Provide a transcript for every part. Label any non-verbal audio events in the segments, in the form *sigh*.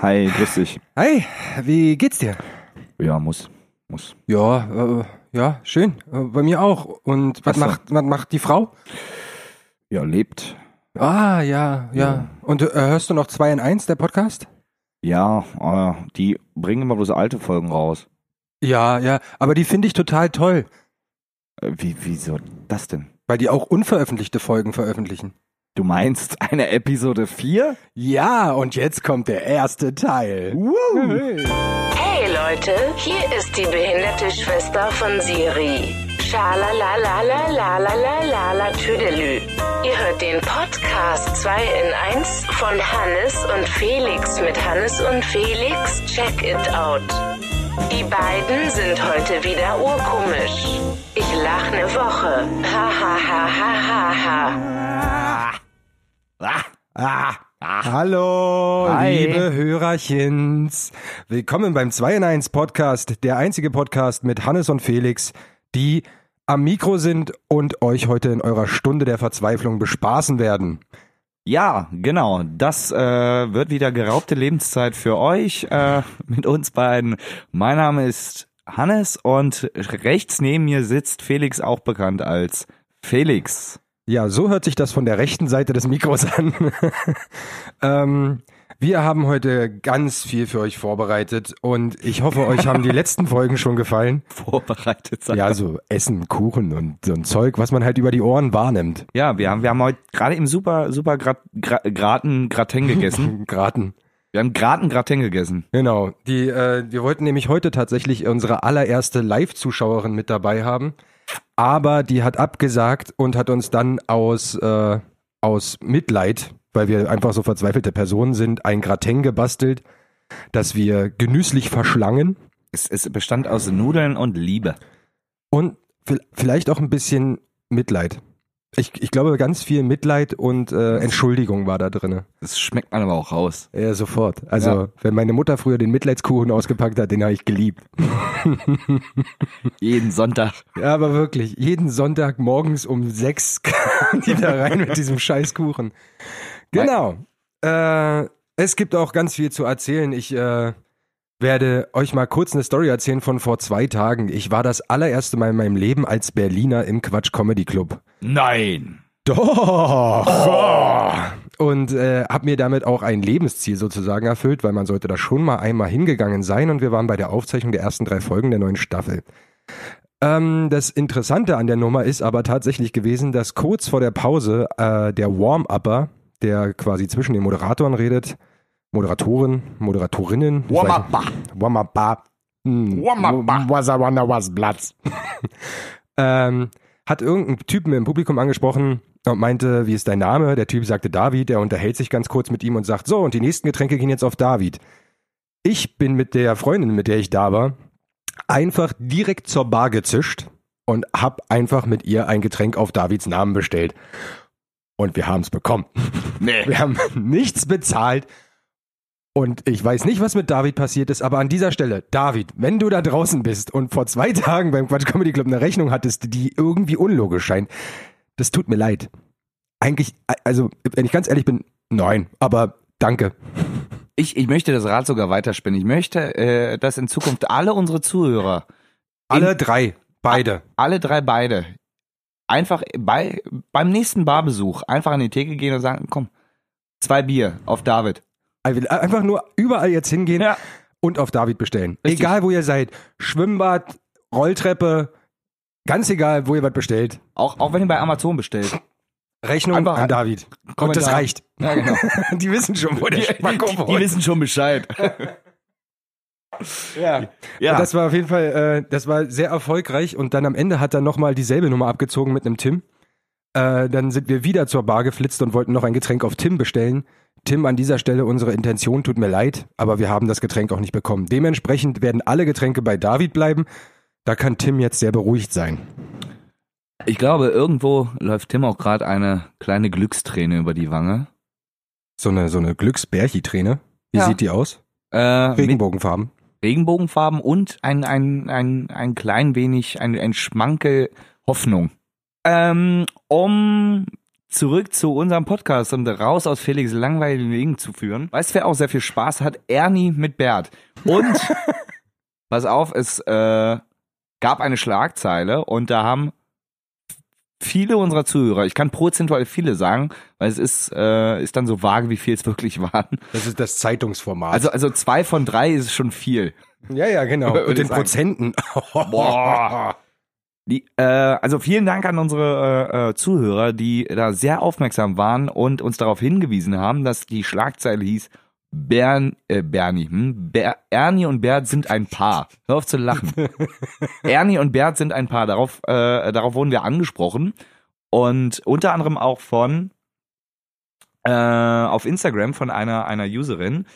Hi, grüß dich. Hi, wie geht's dir? Ja, muss. Muss. Ja, äh, ja, schön. Äh, bei mir auch. Und was so. macht, was macht die Frau? Ja, lebt. Ah, ja, ja. Ja. Und äh, hörst du noch 2 in 1, der Podcast? Ja, äh, die bringen immer bloß alte Folgen raus. Ja, ja. Aber die finde ich total toll, Äh, wie, wieso das denn? weil die auch unveröffentlichte Folgen veröffentlichen. Du meinst eine Episode 4? Ja, und jetzt kommt der erste Teil. Hey Leute, hier ist die behinderte Schwester von Siri. Schalalalalalalalala Tüdelü. Ihr hört den Podcast 2 in 1 von Hannes und Felix mit Hannes und Felix Check It Out. Die beiden sind heute wieder urkomisch. Ich lach ne Woche. Ha ha ha ha ha ha. Ah, ah, ah. Hallo, Hi. liebe Hörerchens. Willkommen beim 2 in 1 Podcast, der einzige Podcast mit Hannes und Felix, die am Mikro sind und euch heute in eurer Stunde der Verzweiflung bespaßen werden. Ja, genau. Das äh, wird wieder geraubte Lebenszeit für euch äh, *laughs* mit uns beiden. Mein Name ist Hannes und rechts neben mir sitzt Felix, auch bekannt als Felix. Ja, so hört sich das von der rechten Seite des Mikros an. *laughs* ähm, wir haben heute ganz viel für euch vorbereitet und ich hoffe, euch haben die letzten Folgen schon gefallen. *laughs* Vorbereitet sein. Ja, so Essen, Kuchen und so ein Zeug, was man halt über die Ohren wahrnimmt. Ja, wir haben, wir haben heute gerade im super, super Grat, Gra, Graten Gratin gegessen. *laughs* Graten. Wir haben Graten Gratin gegessen. Genau. Die, äh, wir wollten nämlich heute tatsächlich unsere allererste Live-Zuschauerin mit dabei haben, aber die hat abgesagt und hat uns dann aus, äh, aus Mitleid, weil wir einfach so verzweifelte Personen sind, ein Gratin gebastelt, das wir genüsslich verschlangen Es, es bestand aus Nudeln und Liebe. und vi- vielleicht auch ein bisschen Mitleid. Ich, ich glaube, ganz viel Mitleid und äh, Entschuldigung war da drinne. Das schmeckt man aber auch raus. Ja, sofort. Also, Ja. wenn meine Mutter früher den Mitleidskuchen ausgepackt hat, den habe ich geliebt. *laughs* Jeden Sonntag. Ja, aber wirklich, jeden Sonntag morgens um sechs *laughs* kam die da rein mit diesem Scheißkuchen. Genau. Äh, es gibt auch ganz viel zu erzählen. Ich äh, werde euch mal kurz eine Story erzählen von vor zwei Tagen. Ich war das allererste Mal in meinem Leben als Berliner im Quatsch Comedy Club. Nein. Doch. Und äh, habe mir damit auch ein Lebensziel sozusagen erfüllt, weil man sollte da schon mal einmal hingegangen sein und wir waren bei der Aufzeichnung der ersten drei Folgen der neuen Staffel. Ähm, das Interessante an der Nummer ist aber tatsächlich gewesen, dass kurz vor der Pause äh, der Warm-Upper, der quasi zwischen den Moderatoren redet, Moderatoren, Moderatorinnen, Warm-Upper. Warm-Upper, hm, Warm-Upper. was I wonder was Platz. *laughs* ähm, hat irgendein Typen im Publikum angesprochen und meinte, wie ist dein Name? Der Typ sagte David, er unterhält sich ganz kurz mit ihm und sagt, so, und die nächsten Getränke gehen jetzt auf David. Ich bin mit der Freundin, mit der ich da war, einfach direkt zur Bar gezischt und hab einfach mit ihr ein Getränk auf Davids Namen bestellt. Und wir haben es bekommen. Nee. Wir haben *laughs* nichts bezahlt. Und ich weiß nicht, was mit David passiert ist, aber an dieser Stelle, David, wenn du da draußen bist und vor zwei *laughs* Tagen beim Quatsch Comedy Club eine Rechnung hattest, die irgendwie unlogisch scheint, das tut mir leid. Eigentlich, also, wenn ich ganz ehrlich bin, nein, aber danke. Ich, ich möchte das Rad sogar weiterspinnen. Ich möchte, äh, dass in Zukunft alle unsere Zuhörer, Alle drei, beide. alle drei beide, einfach bei, beim nächsten Barbesuch einfach an die Theke gehen und sagen, komm, zwei Bier auf David. Einfach nur überall jetzt hingehen Ja. und auf David bestellen. Richtig. Egal, wo ihr seid. Schwimmbad, Rolltreppe, ganz egal, wo ihr was bestellt. Auch, auch wenn ihr bei Amazon bestellt. Rechnung Einfach an David. Und das reicht. Ja, genau. *laughs* Die wissen schon, wo der Spacko die, die wohnt. wissen schon Bescheid. *laughs* Ja. Ja. Das war auf jeden Fall, äh, das war sehr erfolgreich und dann am Ende hat er nochmal dieselbe Nummer abgezogen mit einem Tim. Äh, dann sind wir wieder zur Bar geflitzt und wollten noch ein Getränk auf Tim bestellen. Tim, an dieser Stelle unsere Intention tut mir leid, aber wir haben das Getränk auch nicht bekommen. Dementsprechend werden alle Getränke bei David bleiben. Da kann Tim jetzt sehr beruhigt sein. Ich glaube, irgendwo läuft Tim auch gerade eine kleine Glücksträne über die Wange. So eine, so eine Glücksbärchi-Träne. Wie Ja. sieht die aus? Äh, Regenbogenfarben. Regenbogenfarben und ein, ein, ein, ein klein wenig, ein, ein Schmankel Hoffnung. Ähm, um zurück zu unserem Podcast und raus aus Felix langweiligen Wegen zu führen. Weißt du, wer auch sehr viel Spaß hat? Ernie mit Bert. Und, *laughs* pass auf, es äh, gab eine Schlagzeile und da haben viele unserer Zuhörer, ich kann prozentual viele sagen, weil es ist, äh, ist dann so vage, wie viel es wirklich waren. Das ist das Zeitungsformat. Also, also zwei von drei ist schon viel. ja, ja, genau. Und sagen. Prozenten. Boah. *laughs* Die, äh, also vielen Dank an unsere äh, äh, Zuhörer, die da sehr aufmerksam waren und uns darauf hingewiesen haben, dass die Schlagzeile hieß Bern, äh, Bernie, hm? Ber Ernie und Bert sind ein Paar. Hör auf zu lachen. *laughs* Ernie und Bert sind ein Paar. Darauf, äh, darauf wurden wir angesprochen und unter anderem auch von äh, auf Instagram von einer einer Userin,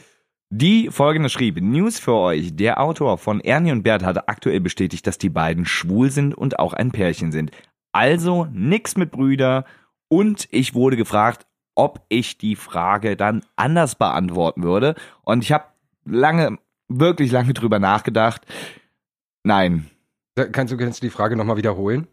die folgendes schrieb: News für euch. Der Autor von Ernie und Bert hat aktuell bestätigt, dass die beiden schwul sind und auch ein Pärchen sind. Also nix mit Brüder. Und ich wurde gefragt, ob ich die Frage dann anders beantworten würde. Und ich habe lange, wirklich lange drüber nachgedacht. Nein. Kannst du, kannst du die Frage nochmal wiederholen?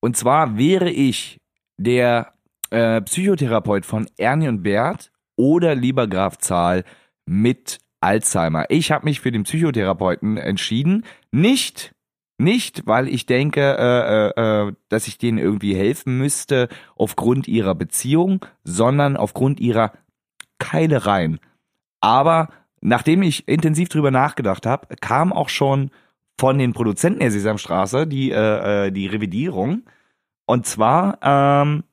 Und zwar wäre ich der äh, Psychotherapeut von Ernie und Bert oder lieber Graf Zahl mit Alzheimer. Ich habe mich für den Psychotherapeuten entschieden. Nicht, nicht, weil ich denke, äh, äh, äh, dass ich denen irgendwie helfen müsste aufgrund ihrer Beziehung, sondern aufgrund ihrer Keilereien. Aber nachdem ich intensiv drüber nachgedacht habe, kam auch schon von den Produzenten der Sesamstraße die, äh, äh, die Revidierung. Und zwar, ähm,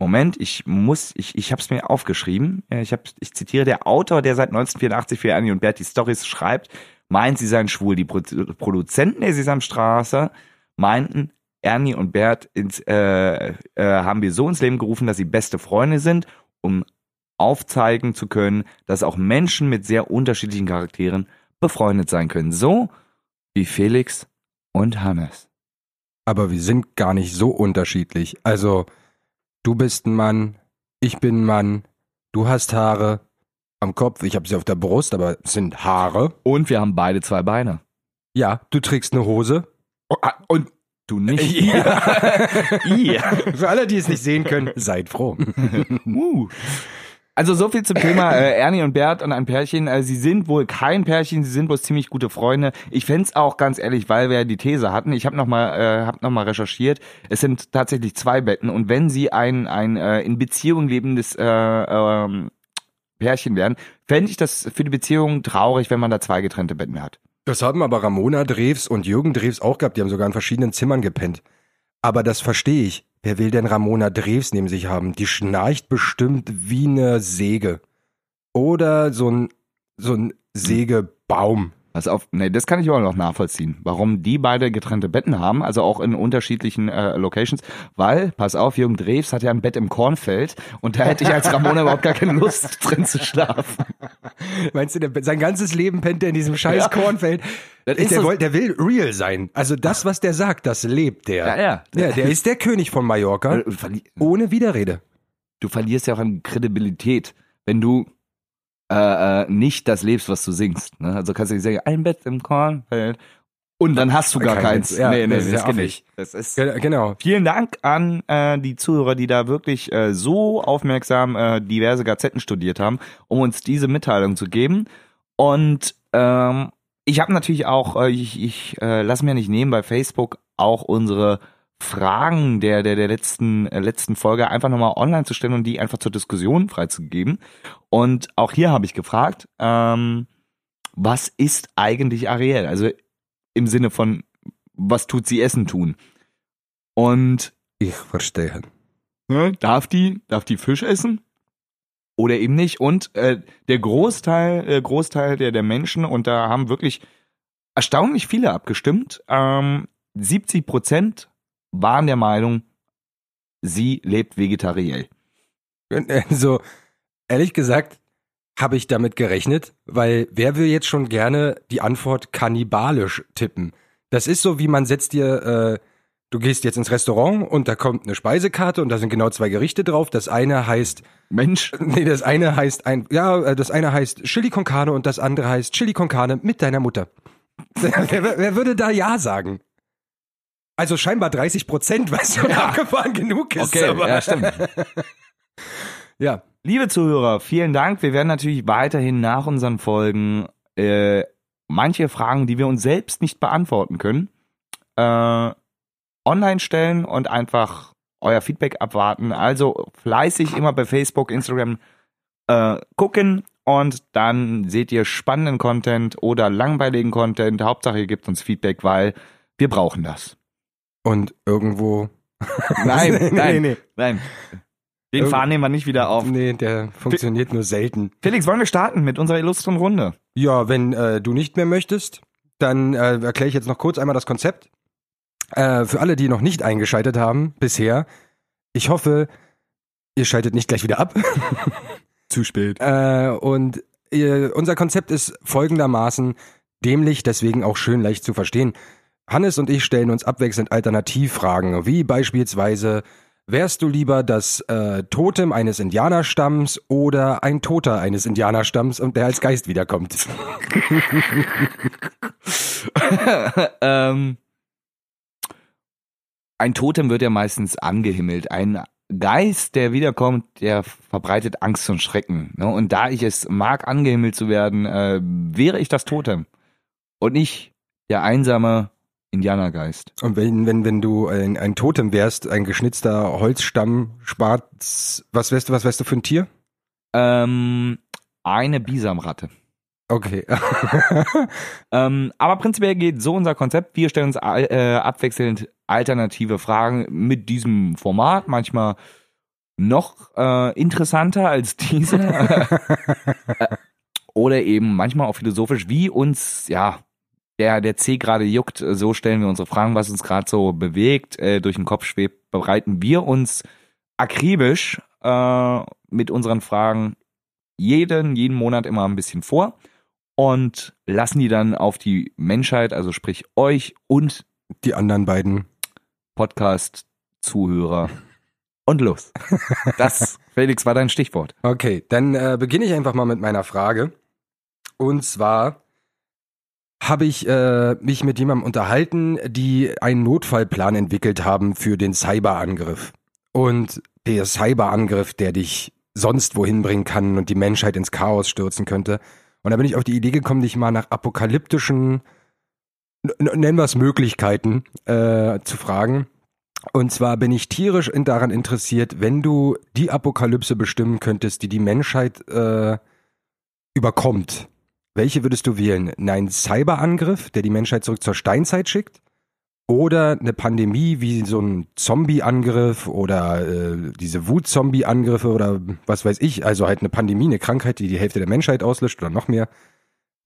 Moment, ich muss, ich, ich habe es mir aufgeschrieben. Ich, hab, ich zitiere, der Autor, der seit 1984 für Annie und Bert die Storys schreibt, meint, sie seien schwul. Die Pro Produzenten der Sesamstraße meinten, Ernie und Bert ins, äh, äh, haben wir so ins Leben gerufen, dass sie beste Freunde sind, um aufzeigen zu können, dass auch Menschen mit sehr unterschiedlichen Charakteren befreundet sein können. So wie Felix und Hannes. Aber wir sind gar nicht so unterschiedlich. Also, du bist ein Mann, ich bin ein Mann, du hast Haare am Kopf, ich habe sie auf der Brust, aber es sind Haare. Und wir haben beide zwei Beine. Ja, du trägst eine Hose. Und du nicht. Ja. *laughs* *laughs* Für alle, die es nicht sehen können, seid froh. *laughs* Uh. Also so viel zum Thema *laughs* äh, Ernie und Bert und ein Pärchen. Äh, sie sind wohl kein Pärchen, sie sind bloß ziemlich gute Freunde. Ich fänd's auch ganz ehrlich, weil wir ja die These hatten. Ich habe noch mal, äh, hab noch mal recherchiert. Es sind tatsächlich zwei Betten und wenn sie ein ein äh, in Beziehung lebendes äh, ähm, Pärchen wären, fände ich das für die Beziehung traurig, wenn man da zwei getrennte Betten hat. Das haben aber Ramona Drews und Jürgen Drews auch gehabt. Die haben sogar in verschiedenen Zimmern gepennt. Aber das verstehe ich. Wer will denn Ramona Drews neben sich haben? Die schnarcht bestimmt wie eine Säge. Oder so ein, so ein Sägebaum. Pass auf, nee, das kann ich aber noch nachvollziehen, warum die beide getrennte Betten haben, also auch in unterschiedlichen äh, Locations, weil, pass auf, Jürgen Drews hat ja ein Bett im Kornfeld und da hätte ich als Ramona überhaupt gar keine Lust *laughs* drin zu schlafen. Meinst du, der, sein ganzes Leben pennt er in diesem scheiß Ja. Kornfeld? Der, so- will, der will real sein. Also das, was der sagt, das lebt der. Ja, ja. ja der ist der König von Mallorca. Verli Ohne Widerrede. du verlierst ja auch an Kredibilität, wenn du äh, äh, nicht das lebst, was du singst. Ne? Also kannst du nicht sagen, ein Bett im Kornfeld und dann hast du gar Kein keins. Ja, nee, nee, das das, affig. nicht. Das ist Ge- Genau. Vielen Dank an äh, die Zuhörer, die da wirklich äh, so aufmerksam äh, diverse Gazetten studiert haben, um uns diese Mitteilung zu geben. Und ähm, ich habe natürlich auch, äh, ich, ich äh, lass mir nicht nehmen, bei Facebook auch unsere Fragen der der der letzten äh, letzten Folge einfach nochmal online zu stellen und die einfach zur Diskussion freizugeben. Und auch hier habe ich gefragt, ähm, was ist eigentlich Ariel? Also im Sinne von, was tut sie Essen tun? Und Ich verstehe. ne, darf die, darf die Fisch essen? Oder eben nicht. Und äh, der Großteil, äh, Großteil der, der Menschen, und da haben wirklich erstaunlich viele abgestimmt, ähm, 70 Prozent waren der Meinung, sie lebt vegetariell. Also, ehrlich gesagt, habe ich damit gerechnet, weil wer will jetzt schon gerne die Antwort kannibalisch tippen? Das ist so, wie man setzt dir, äh, du gehst jetzt ins Restaurant und da kommt eine Speisekarte und da sind genau zwei Gerichte drauf. Das eine heißt, Mensch, *laughs* nee, das eine heißt ein, ja, äh, das eine heißt Chili con Carne und das andere heißt Chili con Carne mit deiner Mutter. *laughs* wer, wer würde da ja sagen? Also scheinbar 30 Prozent, *laughs* was schon abgefahren genug ist. Okay, aber, ja, stimmt. *laughs* ja. Liebe Zuhörer, vielen Dank. Wir werden natürlich weiterhin nach unseren Folgen äh, manche Fragen, die wir uns selbst nicht beantworten können, äh, online stellen und einfach euer Feedback abwarten. Also fleißig immer bei Facebook, Instagram äh, gucken und dann seht ihr spannenden Content oder langweiligen Content. Hauptsache ihr gebt uns Feedback, weil wir brauchen das. Und irgendwo. *laughs* Nein, Nee, nein, nee. nein. Den Irgend- Fahren nehmen wir nicht wieder auf. Nee, der funktioniert nur selten. Felix, wollen wir starten mit unserer illustren Runde? Ja, wenn äh, du nicht mehr möchtest, dann äh, erkläre ich jetzt noch kurz einmal das Konzept. Äh, für alle, die noch nicht eingeschaltet haben bisher, ich hoffe, ihr schaltet nicht gleich wieder ab. *laughs* Zu spät. Äh, und äh, unser Konzept ist folgendermaßen dämlich, deswegen auch schön leicht zu verstehen. Hannes und ich stellen uns abwechselnd Alternativfragen, wie beispielsweise, wärst du lieber das äh, Totem eines Indianerstamms oder ein Toter eines Indianerstamms und der als Geist wiederkommt? *laughs* ähm, ein Totem wird ja meistens angehimmelt. Ein Geist, der wiederkommt, der verbreitet Angst und Schrecken. Ne? Und da ich es mag, angehimmelt zu werden, äh, wäre ich das Totem. Und nicht der einsame Indianergeist. Und wenn, wenn, wenn du ein, ein Totem wärst, ein geschnitzter Holzstamm, Spatz, was wärst du, was wärst du für ein Tier? Ähm, eine Bisamratte. Okay. *laughs* Ähm, aber prinzipiell geht so unser Konzept. Wir stellen uns äh, abwechselnd alternative Fragen mit diesem Format. Manchmal noch äh, interessanter als *laughs* diese. *laughs* Äh, Oder eben manchmal auch philosophisch, wie uns, ja, der, der C gerade juckt, so stellen wir unsere Fragen, was uns gerade so bewegt, äh, durch den Kopf schwebt, bereiten wir uns akribisch äh, mit unseren Fragen jeden, jeden Monat immer ein bisschen vor und lassen die dann auf die Menschheit, also sprich euch und Die anderen beiden. Podcast-Zuhörer. Und los. Das, *laughs* Felix, war dein Stichwort. Okay, dann äh, beginne ich einfach mal mit meiner Frage. Und zwar habe ich äh, mich mit jemandem unterhalten, die einen Notfallplan entwickelt haben für den Cyberangriff. Und der Cyberangriff, der dich sonst wohin bringen kann und die Menschheit ins Chaos stürzen könnte. Und da bin ich auf die Idee gekommen, dich mal nach apokalyptischen, nennen wir es Möglichkeiten, äh, zu fragen. Und zwar bin ich tierisch in- daran interessiert, wenn du die Apokalypse bestimmen könntest, die die Menschheit äh, überkommt. Welche würdest du wählen? Ein Cyberangriff, der die Menschheit zurück zur Steinzeit schickt? Oder eine Pandemie wie so ein Zombie-Angriff oder äh, diese Wut-Zombie-Angriffe oder was weiß ich, also halt eine Pandemie, eine Krankheit, die die Hälfte der Menschheit auslöscht oder noch mehr.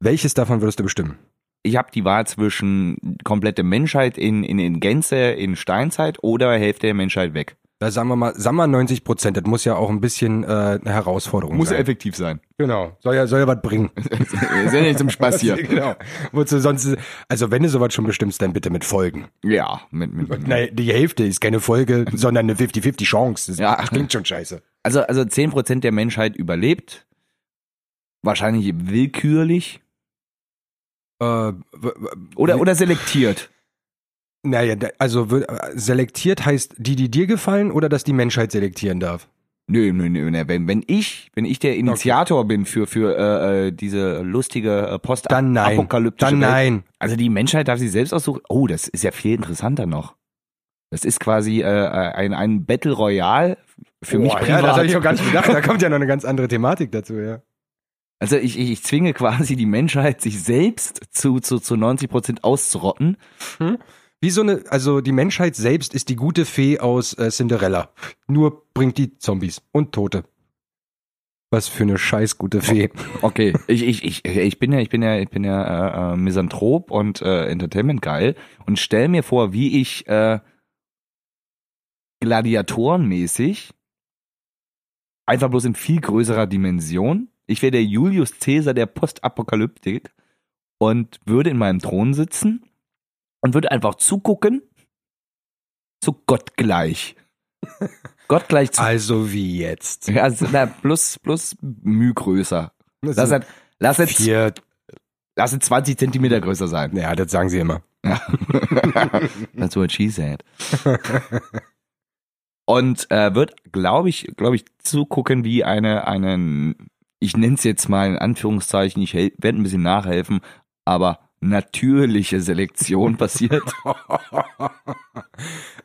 Welches davon würdest du bestimmen? Ich habe die Wahl zwischen komplette Menschheit in, in, in Gänze in Steinzeit oder Hälfte der Menschheit weg. Da sagen wir mal, sagen wir 90 Prozent, das muss ja auch ein bisschen äh, eine Herausforderung Muss sein. effektiv sein. Genau, soll ja, soll ja was bringen. *laughs* Wir sind ja nicht zum Spaß hier. *laughs* genau. Wozu sonst, also wenn du sowas schon bestimmst, dann bitte mit Folgen. Ja, mit, mit, mit. Nein, die Hälfte ist keine Folge, *laughs* sondern eine 50-50 Chance. Das Ja. klingt schon scheiße. Also, also 10% der Menschheit überlebt. Wahrscheinlich willkürlich. Äh, Oder, oder selektiert. Naja, also äh, selektiert heißt die, die dir gefallen oder dass die Menschheit selektieren darf? Nö, nö, nö, nö. Wenn, wenn ich, wenn ich der Initiator bin für, für äh, äh, diese lustige äh, post Dann nein. apokalyptische Dann Welt, nein. Also die Menschheit darf sich selbst aussuchen. Oh, das ist ja viel interessanter noch. Das ist quasi äh, ein, ein Battle Royale für mich Boah, privat. Ja, das habe ich auch gar nicht gedacht. Da kommt ja noch eine ganz andere Thematik dazu, ja. Also ich, ich, ich zwinge quasi die Menschheit, sich selbst zu, zu, zu 90 Prozent auszurotten. Wie so eine, also die Menschheit selbst ist die gute Fee aus äh, Cinderella. Nur bringt die Zombies und Tote. Was für eine scheiß gute Fee. Okay, ich, ich, ich, ich bin ja, ich bin ja, ich bin ja äh, äh, Misanthrop und äh, Entertainment geil und stell mir vor, wie ich äh, gladiatorenmäßig einfach bloß in viel größerer Dimension. Ich wäre der Julius Caesar der Postapokalyptik und würde in meinem Thron sitzen und würde einfach zugucken, so gottgleich. *laughs* gottgleich zu. Also wie jetzt? Ja, also, na, plus, plus Mühe größer. Lass halt, lass jetzt, vier, lass jetzt 20 Zentimeter größer sein. ja, das sagen sie immer. *laughs* That's what she said. *laughs* Und äh, wird, glaube ich, glaube ich, zugucken, wie eine, eine, ich nenne es jetzt mal in Anführungszeichen, ich werde ein bisschen nachhelfen, aber natürliche Selektion *laughs* passiert.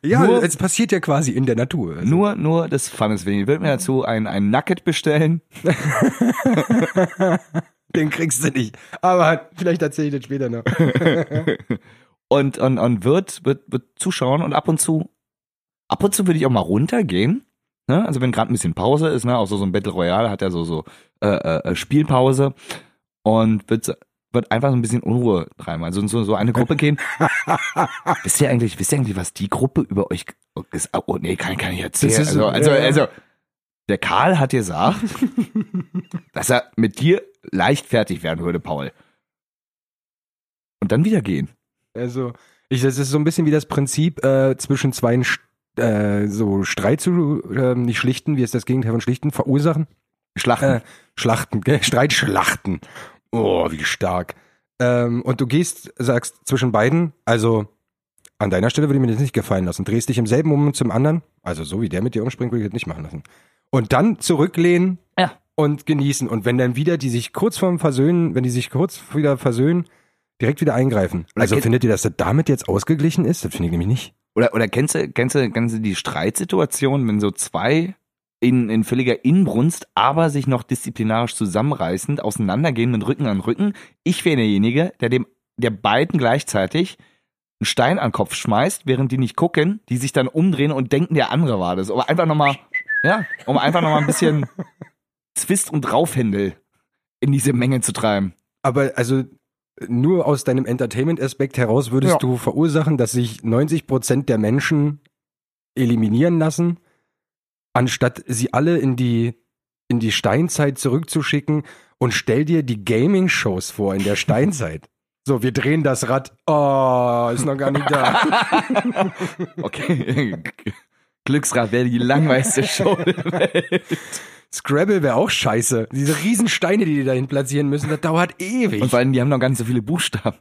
Ja, Nur- es passiert ja quasi in der Natur. Also, Nur, nur des Funnes wegen. Ich würde mir dazu ein, ein Nugget bestellen. *laughs* den kriegst du nicht. Aber vielleicht erzähle ich das später noch. *laughs* und, und, und wird, wird, wird zuschauen und ab und zu, ab und zu würde ich auch mal runtergehen. Ne? Also wenn gerade ein bisschen Pause ist, ne, auch so, so ein Battle Royale hat ja so, so äh, äh, Spielpause und wird, so- wird einfach so ein bisschen Unruhe treiben. Also so, so eine Gruppe gehen. *laughs* wisst ihr eigentlich, wisst ihr eigentlich, was die Gruppe über euch ist? Oh, nee, kann, kann ich erzählen. Ist- also, also, ja, also, der Karl hat gesagt, *laughs* dass er mit dir leicht fertig werden würde, Paul. Und dann wieder gehen. Also, ich, das ist so ein bisschen wie das Prinzip, äh, zwischen zwei äh, so Streit zu, äh, nicht schlichten, wie ist das Gegenteil von schlichten, verursachen? Schlachten. Äh, Schlachten, gell? Streitschlachten. Oh, wie stark. Ähm, und du gehst, sagst zwischen beiden, also an deiner Stelle würde ich mir das nicht gefallen lassen. Drehst dich im selben Moment zum anderen, also so wie der mit dir umspringt, würde ich das nicht machen lassen. Und dann zurücklehnen Ja. und genießen. Und wenn dann wieder die sich kurz vorm Versöhnen, wenn die sich kurz wieder versöhnen, direkt wieder eingreifen. Also kennt- findet ihr, dass das damit jetzt ausgeglichen ist? Das finde ich nämlich nicht. Oder, oder kennst du, kennst du, kennst du die Streitsituation, wenn so zwei in, in völliger Inbrunst, aber sich noch disziplinarisch zusammenreißend auseinandergehen mit Rücken an Rücken? Ich wäre derjenige, der dem, der beiden gleichzeitig einen Stein an den Kopf schmeißt, während die nicht gucken, die sich dann umdrehen und denken, der andere war das. Aber einfach nochmal, ja, um einfach nochmal ein bisschen *laughs* Zwist und Draufhändel in diese Menge zu treiben. Aber also nur aus deinem Entertainment-Aspekt heraus würdest Ja. du verursachen, dass sich 90 Prozent der Menschen eliminieren lassen, anstatt sie alle in die, in die Steinzeit zurückzuschicken und stell dir die Gaming-Shows vor in der *laughs* Steinzeit. So, wir drehen das Rad. Oh, ist noch gar nicht da. *laughs* Okay. Glücksrad wäre die langweiligste Show der Welt. Scrabble wäre auch scheiße. Diese riesen Steine, die die dahin platzieren müssen, das dauert ewig. Und vor allem, die haben noch gar nicht so viele Buchstaben.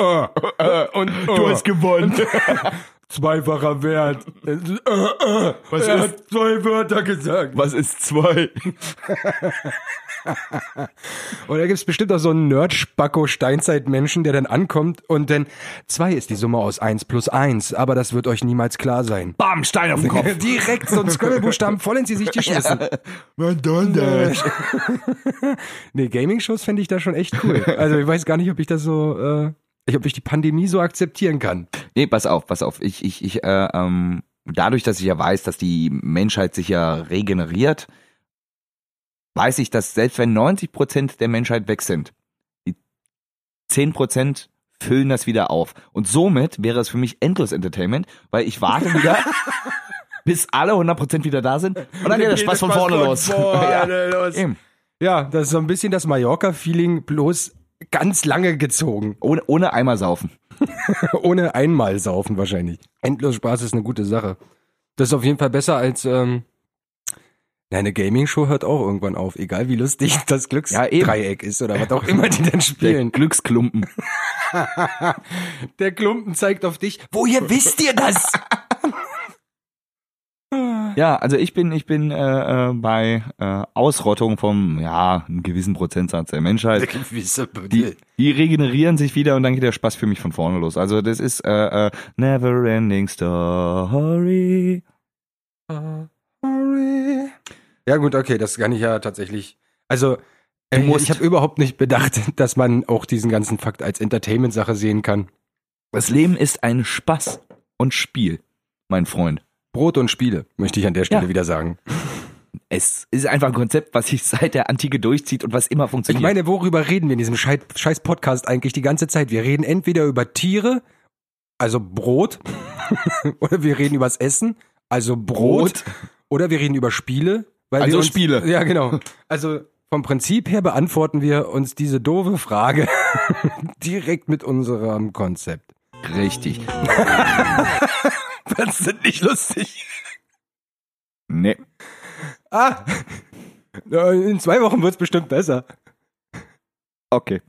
Äh, äh, und Du hast gewonnen. *laughs* zweifacher Wert. Was er ist- hat zwei Wörter gesagt. Was ist zwei? Und da gibt's bestimmt auch so einen Nerd-Spacko-Steinzeit-Menschen, der dann ankommt und dann zwei ist die Summe aus eins plus eins, aber das wird euch niemals klar sein. Bam, Stein auf den Kopf. *laughs* Direkt so ein Scrabble-Buchstaben voll ins Gesicht geschmissen. *laughs* Madonna. *laughs* Nee, Gaming-Shows fände ich da schon echt cool. Also ich weiß gar nicht, ob ich das so, äh, ich- ob ich die Pandemie so akzeptieren kann. Nee, pass auf, pass auf. Ich, ich, ich, äh, ähm, dadurch, dass ich ja weiß, dass die Menschheit sich ja regeneriert, weiß ich, dass selbst wenn 90 Prozent der Menschheit weg sind, die 10 Prozent füllen das wieder auf. Und somit wäre es für mich endlos Entertainment, weil ich warte wieder, *laughs* bis alle 100 Prozent wieder da sind und dann geht der Spaß von vorne los. *laughs* ja, los. Ja, das ist so ein bisschen das Mallorca-Feeling, bloß ganz lange gezogen. Ohne, ohne Eimer saufen. *laughs* Ohne einmal saufen wahrscheinlich. Endlos Spaß ist eine gute Sache. Das ist auf jeden Fall besser als, ähm, eine Gaming-Show hört auch irgendwann auf, egal wie lustig das Ja. Glücksdreieck ist oder was auch immer die dann Der spielen. Glücksklumpen. *laughs* Der Klumpen zeigt auf dich. Woher wisst ihr das? *laughs* Ja, also ich bin, ich bin äh, äh, bei äh, Ausrottung vom, ja, einem gewissen Prozentsatz der Menschheit. gewisse Die, die regenerieren sich wieder und dann geht der Spaß für mich von vorne los. Also das ist äh, äh, Never Ending Story. Ja gut, okay, das kann ich ja tatsächlich. Also äh, ich habe überhaupt nicht bedacht, *laughs* dass man auch diesen ganzen Fakt als Entertainment-Sache sehen kann. Das Leben ist ein Spaß und Spiel, mein Freund. Brot und Spiele, möchte ich an der Stelle Ja. wieder sagen. Es ist einfach ein Konzept, was sich seit der Antike durchzieht und was immer Ich funktioniert. meine, worüber reden wir in diesem Schei- scheiß Podcast eigentlich die ganze Zeit? Wir reden entweder über Tiere, also Brot, *laughs* oder wir reden übers Essen, also Brot, Brot. oder wir reden über Spiele. Weil Also wir uns, Spiele. Ja, genau. Also vom Prinzip her beantworten wir uns diese doofe Frage *laughs* direkt mit unserem Konzept. Richtig. *laughs* *laughs* Das ist nicht lustig. Nee. Ah, *laughs* in zwei Wochen wird's bestimmt besser. Okay.